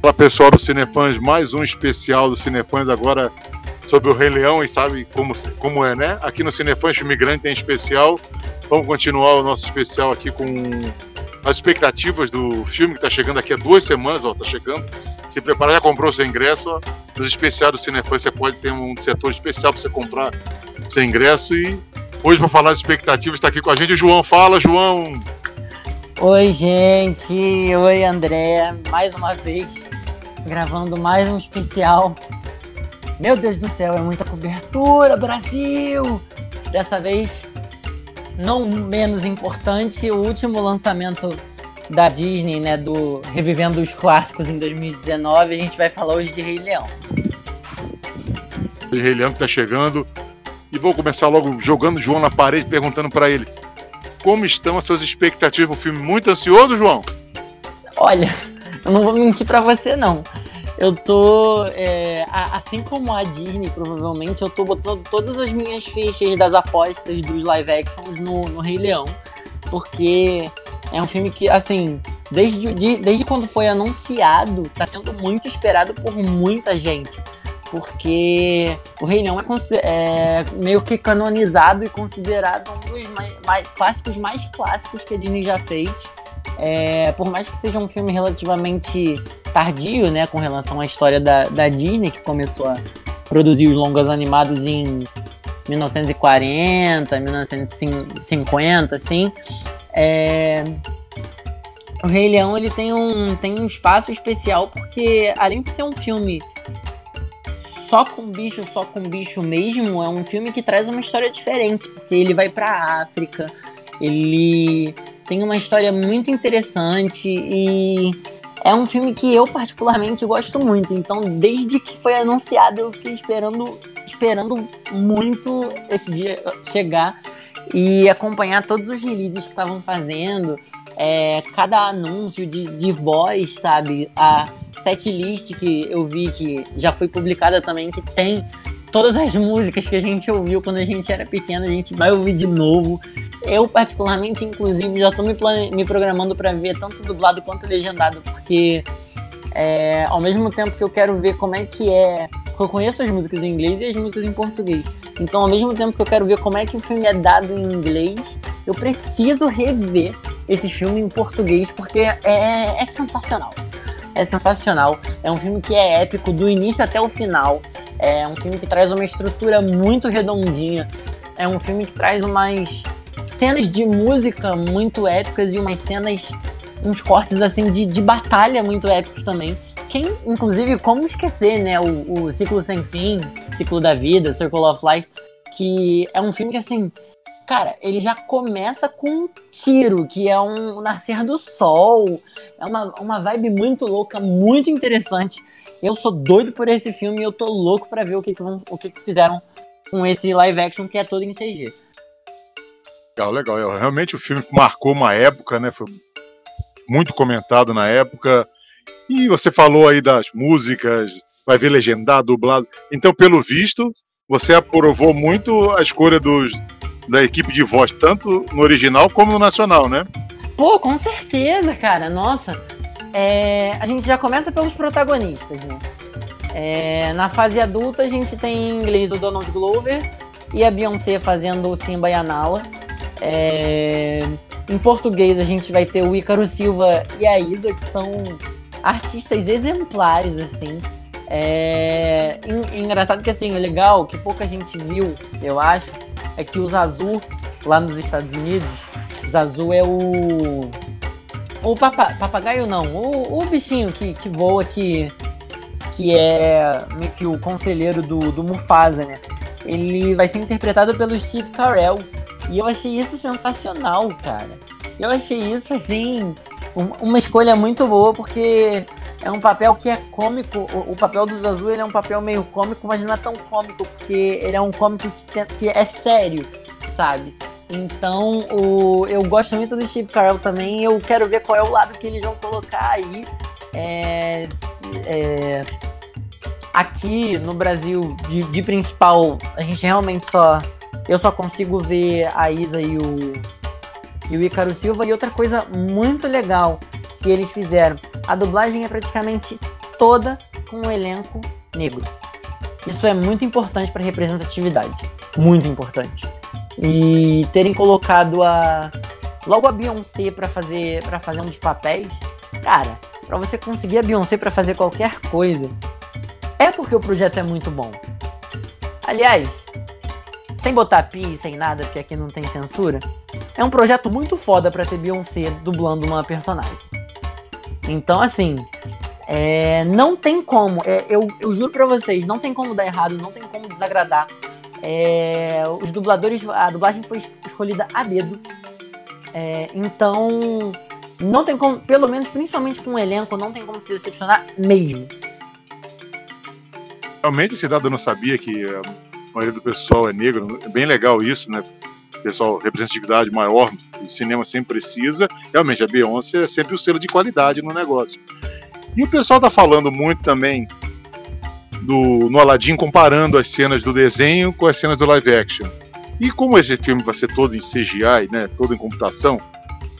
Olá pessoal do Cinefãs, mais um especial do Cinefãs agora sobre o Rei Leão e sabe como, como é, né? Aqui no Cinefãs Filme Grande tem especial. Vamos continuar o nosso especial aqui com as expectativas do filme que está chegando aqui há duas semanas, ó, tá chegando. Se prepara, já comprou seu ingresso, ó. Nos especiais do Cinefãs você pode ter um setor especial para você comprar seu ingresso e hoje para falar das expectativas está aqui com a gente o João. Fala, João! Oi, gente! Oi, André! Mais uma vez gravando mais um especial. Meu Deus do céu, é muita cobertura, Brasil! Dessa vez, não menos importante, o último lançamento da Disney, né, do Revivendo os Clássicos em 2019, a gente vai falar hoje de Rei Leão. Rei Leão que tá chegando. E vou começar logo jogando o João na parede, perguntando para ele como estão as suas expectativas pro filme. Muito ansioso, João? Olha, eu não vou mentir para você, não. Eu tô. É, assim como a Disney, provavelmente, eu tô botando todas as minhas fichas das apostas dos live actions no, no Rei Leão. Porque é um filme que, assim, desde, de, desde quando foi anunciado, tá sendo muito esperado por muita gente. Porque o Rei Leão é, é meio que canonizado e considerado um dos mais, mais, clássicos mais clássicos que a Disney já fez. É, por mais que seja um filme relativamente tardio, né, com relação à história da, da Disney, que começou a produzir os longas animados em 1940, 1950, assim. É... O Rei Leão ele tem um, tem um espaço especial porque, além de ser um filme só com bicho, só com bicho mesmo, é um filme que traz uma história diferente, porque ele vai para África, ele tem uma história muito interessante e é um filme que eu particularmente gosto muito. Então, desde que foi anunciado, eu fiquei esperando, esperando muito esse dia chegar e acompanhar todos os releases que estavam fazendo, é, cada anúncio de, de voz, sabe? A setlist que eu vi que já foi publicada também, que tem todas as músicas que a gente ouviu quando a gente era pequeno, a gente vai ouvir de novo. Eu, particularmente, inclusive, já tô me, me programando para ver tanto dublado quanto legendado, porque é, ao mesmo tempo que eu quero ver como é que é. Eu conheço as músicas em inglês e as músicas em português. Então, ao mesmo tempo que eu quero ver como é que o filme é dado em inglês, eu preciso rever esse filme em português, porque é, é sensacional. É sensacional. É um filme que é épico do início até o final. É um filme que traz uma estrutura muito redondinha. É um filme que traz umas cenas de música muito épicas e umas cenas, uns cortes assim de, de batalha muito épicos também. Quem, inclusive, como esquecer, né? O, o Ciclo Sem Fim, Ciclo da Vida, Circle of Life, que é um filme que, assim, cara, ele já começa com um tiro, que é um nascer do sol. É uma, uma vibe muito louca, muito interessante. Eu sou doido por esse filme e eu tô louco para ver o que, que, vão, o que, que fizeram com esse live action que é todo em CG. Legal, legal. Realmente o filme marcou uma época, né? Foi muito comentado na época. E você falou aí das músicas, vai ver legendado, dublado. Então, pelo visto, você aprovou muito a escolha dos, da equipe de voz, tanto no original como no nacional, né? Pô, com certeza, cara. Nossa, é, a gente já começa pelos protagonistas, né? É, na fase adulta, a gente tem em inglês o Donald Glover e a Beyoncé fazendo o Simba e a Nala. É... Em português a gente vai ter o Ícaro Silva e a Isa, que são artistas exemplares, assim. É... Engraçado que assim, legal, que pouca gente viu, eu acho, é que o Zazu, lá nos Estados Unidos, Zazu é o. O papa... papagaio não, o, o bichinho que, que voa que. Que é meio que o conselheiro do, do Mufasa, né? Ele vai ser interpretado pelo Steve Carell, e eu achei isso sensacional, cara. Eu achei isso, assim, uma escolha muito boa, porque é um papel que é cômico. O, papel do Azul é um papel meio cômico, mas não é tão cômico, porque ele é um cômico que, que é sério, sabe? Então, o, eu gosto muito do Steve Carell também. Eu quero ver qual é o lado que eles vão colocar aí. É, é, aqui no Brasil, de, de principal, a gente realmente só eu só consigo ver a Isa e o, e o Ícaro Silva. E outra coisa muito legal que eles fizeram, a dublagem é praticamente toda com um elenco negro. Isso é muito importante para representatividade, muito importante. E terem colocado a logo a Beyoncé para fazer para fazer um papéis, cara, para você conseguir a Beyoncé para fazer qualquer coisa, é porque o projeto é muito bom. Aliás, sem botar pi, sem nada, porque aqui não tem censura, é um projeto muito foda para ter Beyoncé dublando uma personagem. Então, assim, é, não tem como, é, eu, eu juro pra vocês, não tem como dar errado, não tem como desagradar. É, os dubladores, a dublagem foi escolhida a dedo. É, então, não tem como, pelo menos, principalmente com o elenco, não tem como se decepcionar mesmo. Realmente esse dado eu não sabia que a maioria do pessoal é negro. É bem legal isso, né? Pessoal, representatividade maior, o cinema sempre precisa. Realmente, a Beyoncé é sempre o selo de qualidade no negócio. E o pessoal tá falando muito também do no Aladdin comparando as cenas do desenho com as cenas do live action. E como esse filme vai ser todo em CGI, né, todo em computação,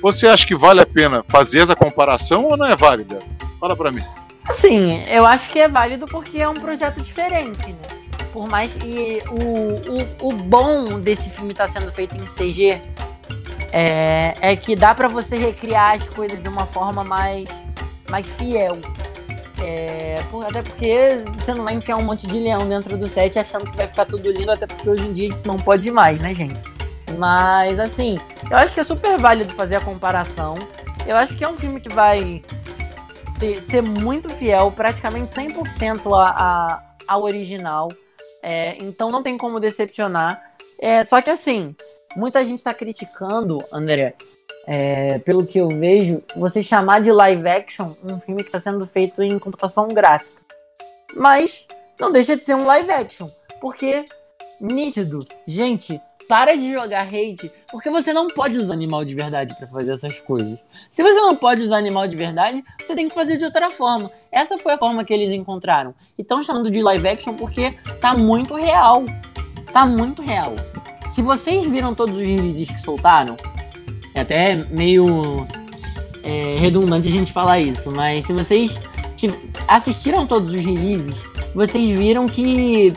você acha que vale a pena fazer essa comparação ou não é válida? Fala para mim. Assim, eu acho que é válido porque é um projeto diferente, né? Por mais que o, o, o bom desse filme estar tá sendo feito em CG é, é que dá para você recriar as coisas de uma forma mais mais fiel. É, até porque você não vai enfiar um monte de leão dentro do set achando que vai ficar tudo lindo, até porque hoje em dia isso não pode mais, né, gente? Mas, assim, eu acho que é super válido fazer a comparação. Eu acho que é um filme que vai ser, ser muito fiel, praticamente 100% a, a, ao original. É, então não tem como decepcionar. É, só que, assim, muita gente está criticando, André, é, pelo que eu vejo, você chamar de live action um filme que está sendo feito em computação gráfica. Mas não deixa de ser um live action, porque nítido, gente, para de jogar hate, porque você não pode usar animal de verdade para fazer essas coisas. Se você não pode usar animal de verdade, você tem que fazer de outra forma. Essa foi a forma que eles encontraram. E estão chamando de live action porque tá muito real. Tá muito real. Se vocês viram todos os releases que soltaram, é até meio é, redundante a gente falar isso, mas se vocês assistiram todos os releases, vocês viram que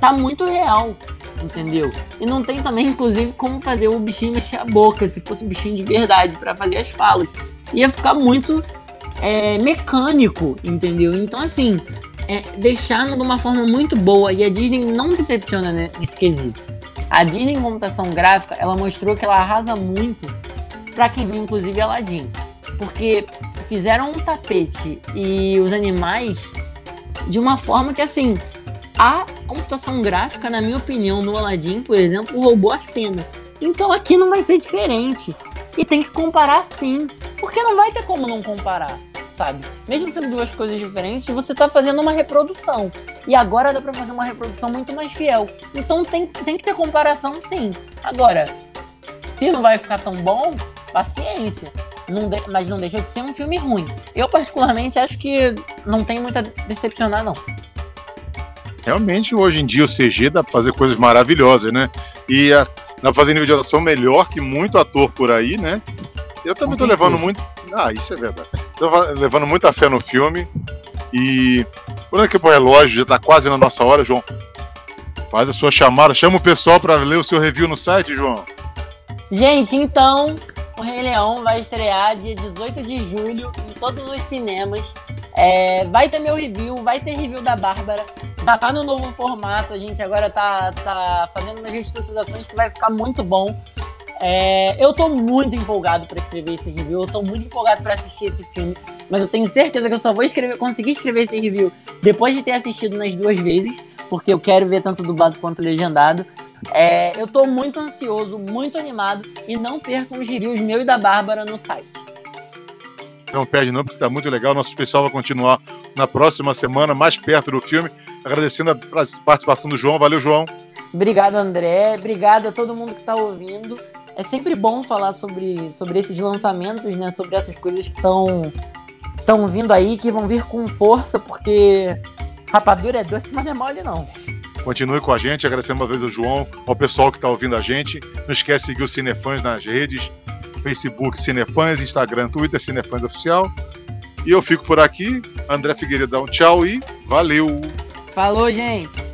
tá muito real, entendeu? E não tem também, inclusive, como fazer o bichinho mexer a boca, se fosse um bichinho de verdade, para fazer as falas. Ia ficar muito é, mecânico, entendeu? Então, assim, é, deixaram de uma forma muito boa e a Disney não decepciona nesse quesito. A Disney em computação gráfica, ela mostrou que ela arrasa muito para quem viu inclusive Aladdin. Porque fizeram um tapete e os animais de uma forma que assim, a computação gráfica, na minha opinião, no Aladdin, por exemplo, roubou a cena. Então aqui não vai ser diferente. E tem que comparar sim. Porque não vai ter como não comparar sabe? Mesmo sendo duas coisas diferentes, você tá fazendo uma reprodução. E agora dá pra fazer uma reprodução muito mais fiel. Então tem, tem que ter comparação sim. Agora, se não vai ficar tão bom, paciência. Não de, mas não deixa de ser um filme ruim. Eu, particularmente, acho que não tem muito a decepcionar, não. Realmente, hoje em dia, o CG dá pra fazer coisas maravilhosas, né? E a, dá pra fazer nível de atuação melhor que muito ator por aí, né? Eu também tô levando muito. Ah, isso é verdade. Tô levando muita fé no filme. E. Quando é que o relógio já tá quase na nossa hora, João? Faz a sua chamada, chama o pessoal para ler o seu review no site, João. Gente, então, o Rei Leão vai estrear dia 18 de julho em todos os cinemas. É, vai ter meu review, vai ter review da Bárbara. Já tá no novo formato, a gente agora tá, tá fazendo umas reestruturações que vai ficar muito bom. É, eu tô muito empolgado para escrever esse review, eu tô muito empolgado para assistir esse filme, mas eu tenho certeza que eu só vou escrever, conseguir escrever esse review depois de ter assistido nas duas vezes, porque eu quero ver tanto dublado quanto legendado. É, eu tô muito ansioso, muito animado e não percam os reviews meu e da Bárbara no site. Não perde não, porque tá muito legal. Nosso especial vai continuar na próxima semana, mais perto do filme. Agradecendo a participação do João. Valeu, João. Obrigado, André. Obrigado a todo mundo que está ouvindo é sempre bom falar sobre, sobre esses lançamentos, né? Sobre essas coisas que estão estão vindo aí, que vão vir com força, porque rapadura é doce, mas não é mole não. Continue com a gente, agradecendo uma vez ao João, ao pessoal que está ouvindo a gente. Não esquece de seguir o Cinefãs nas redes, Facebook Cinefãs, Instagram, Twitter Cinefãs Oficial. E eu fico por aqui. André Figueiredo dá um tchau e valeu! Falou, gente!